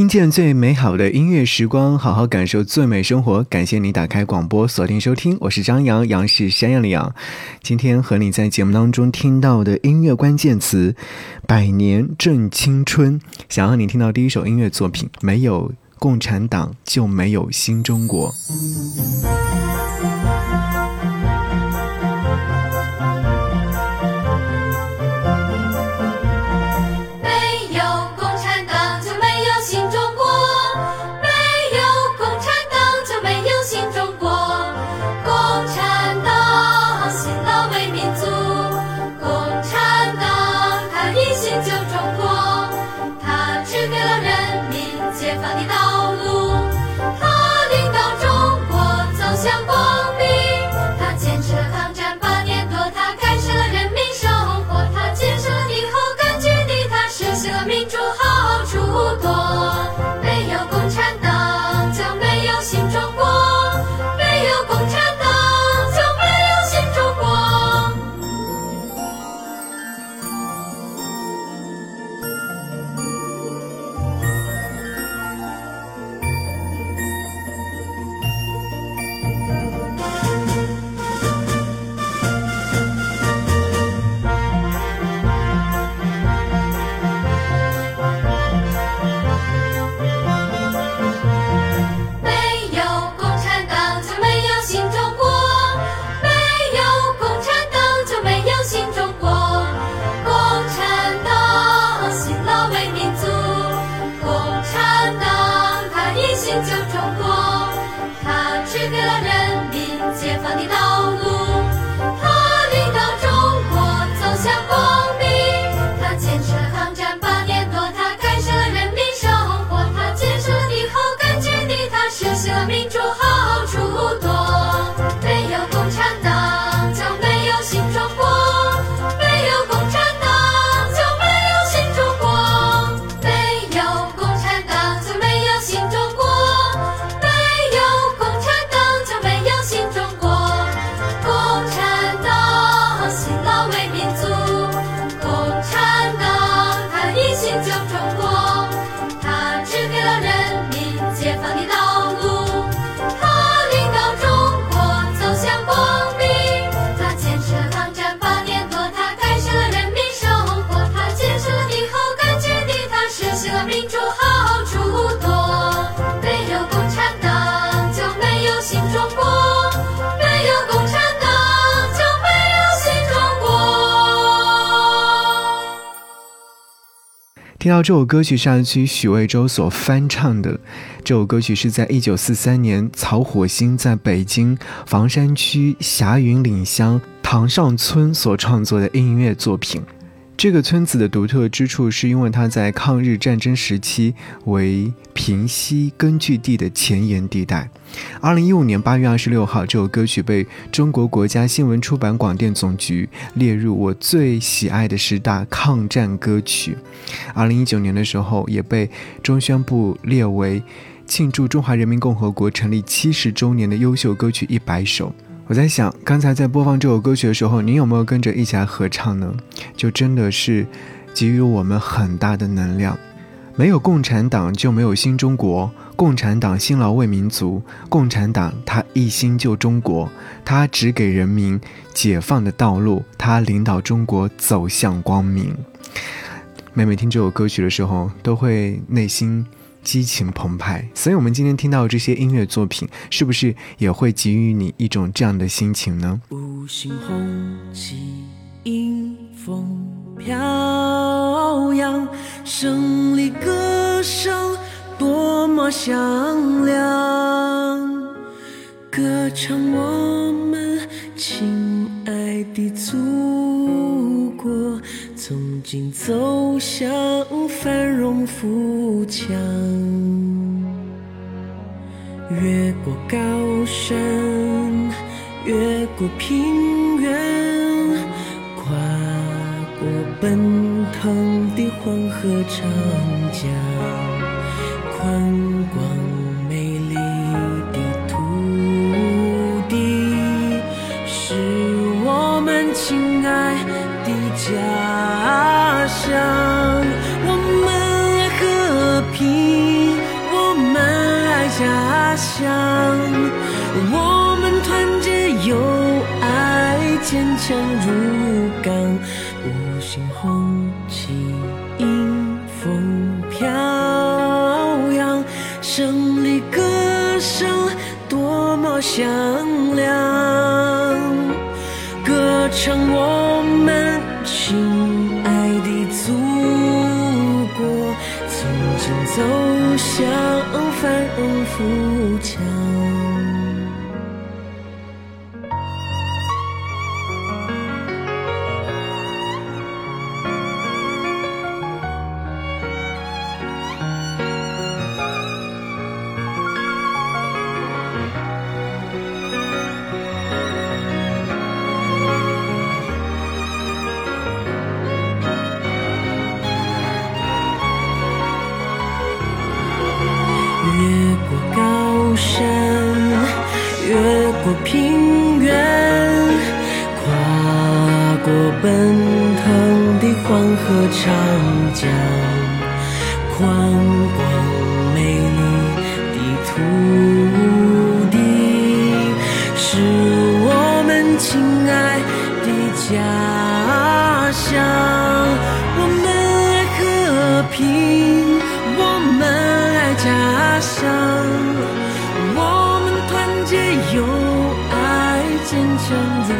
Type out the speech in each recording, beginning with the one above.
听见最美好的音乐时光，好好感受最美生活。感谢你打开广播，锁定收听，我是张扬，杨是山羊的羊。今天和你在节目当中听到的音乐关键词“百年正青春”，想要你听到第一首音乐作品，没有共产党就没有新中国。新旧中国他指给了人民解放的道路。他领导中国走向光明。他坚持了抗战八年多他改善了人民生活他建设了敌后根据地他实行了民主。听到这首歌曲是曲许魏洲所翻唱的。这首歌曲是在一九四三年曹火星在北京房山区霞云岭乡塘上村所创作的音乐作品。这个村子的独特之处，是因为它在抗日战争时期为平西根据地的前沿地带。二零一五年八月二十六号，这首歌曲被中国国家新闻出版广电总局列入我最喜爱的十大抗战歌曲。二零一九年的时候，也被中宣部列为庆祝中华人民共和国成立七十周年的优秀歌曲一百首。我在想，刚才在播放这首歌曲的时候，您有没有跟着一起来合唱呢？就真的是给予我们很大的能量。没有共产党就没有新中国，共产党辛劳为民族，共产党他一心救中国，他只给人民解放的道路，他领导中国走向光明。每每听这首歌曲的时候，都会内心。激情澎湃，所以，我们今天听到这些音乐作品，是不是也会给予你一种这样的心情呢？五星红旗迎风飘扬，胜利歌声多么响亮，歌唱我们亲爱的祖国。从今走向繁荣富强，越过高山，越过平原，奔腾的黄河长江，宽广美丽的土地，是我们亲爱的家。乡，我们爱和平我们爱家乡。我胜利歌声多么响亮，歌唱我们亲爱的祖国，从今走向繁荣。富奔腾的黄河长江，宽广美丽的土地，是我们亲爱的家乡。我们爱和平，我们爱家乡，我们团结友爱，坚强如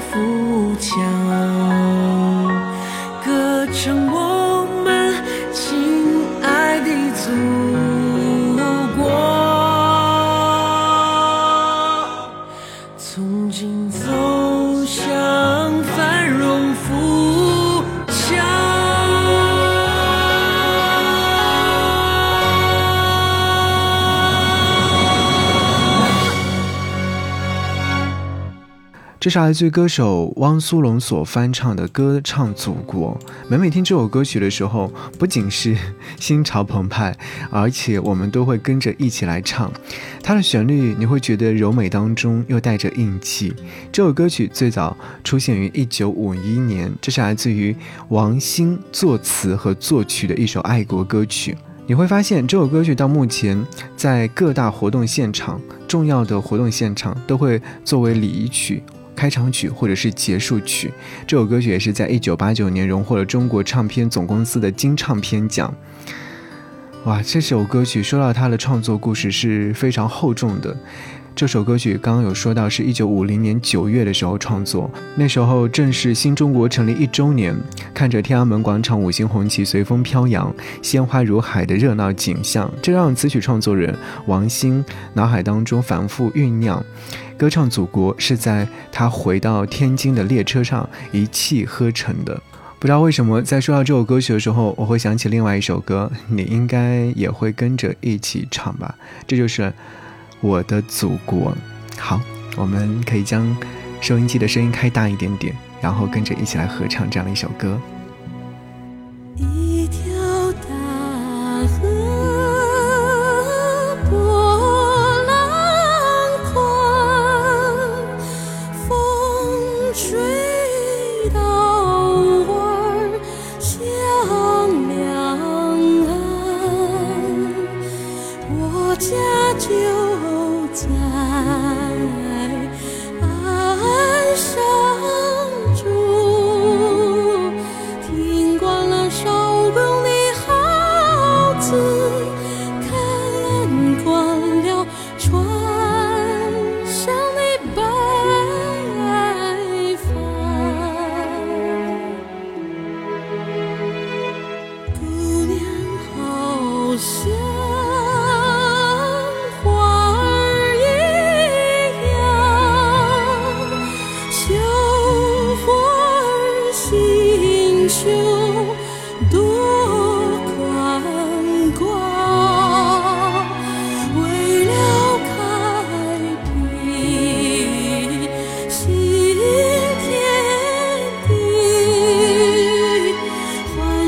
富强。歌唱我这是来自于歌手汪苏泷所翻唱的《歌唱祖国》。每每听这首歌曲的时候，不仅是心潮澎湃，而且我们都会跟着一起来唱。它的旋律你会觉得柔美当中又带着硬气。这首歌曲最早出现于1951年，这是来自于王兴作词和作曲的一首爱国歌曲。你会发现这首歌曲到目前在各大活动现场、重要的活动现场都会作为礼仪曲。开场曲或者是结束曲，这首歌曲也是在一九八九年荣获了中国唱片总公司的金唱片奖。哇，这首歌曲说到它的创作故事是非常厚重的。这首歌曲刚刚有说到，是一九五零年九月的时候创作，那时候正是新中国成立一周年，看着天安门广场五星红旗随风飘扬，鲜花如海的热闹景象，这让词曲创作人王兴脑海当中反复酝酿。歌唱祖国是在他回到天津的列车上一气呵成的。不知道为什么，在说到这首歌曲的时候，我会想起另外一首歌，你应该也会跟着一起唱吧？这就是《我的祖国》。好，我们可以将收音机的声音开大一点点，然后跟着一起来合唱这样的一首歌。啊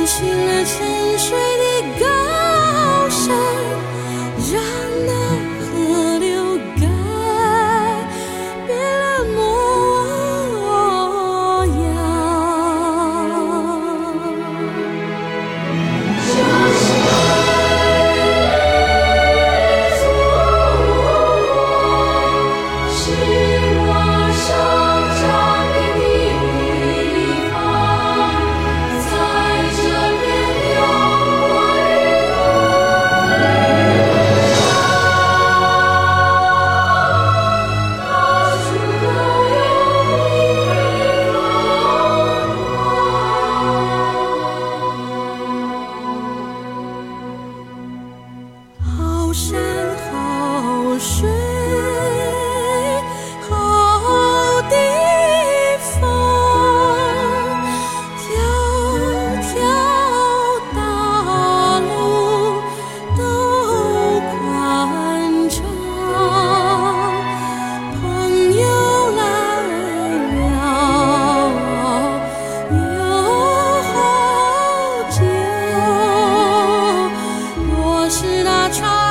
唤醒了沉睡的是那船。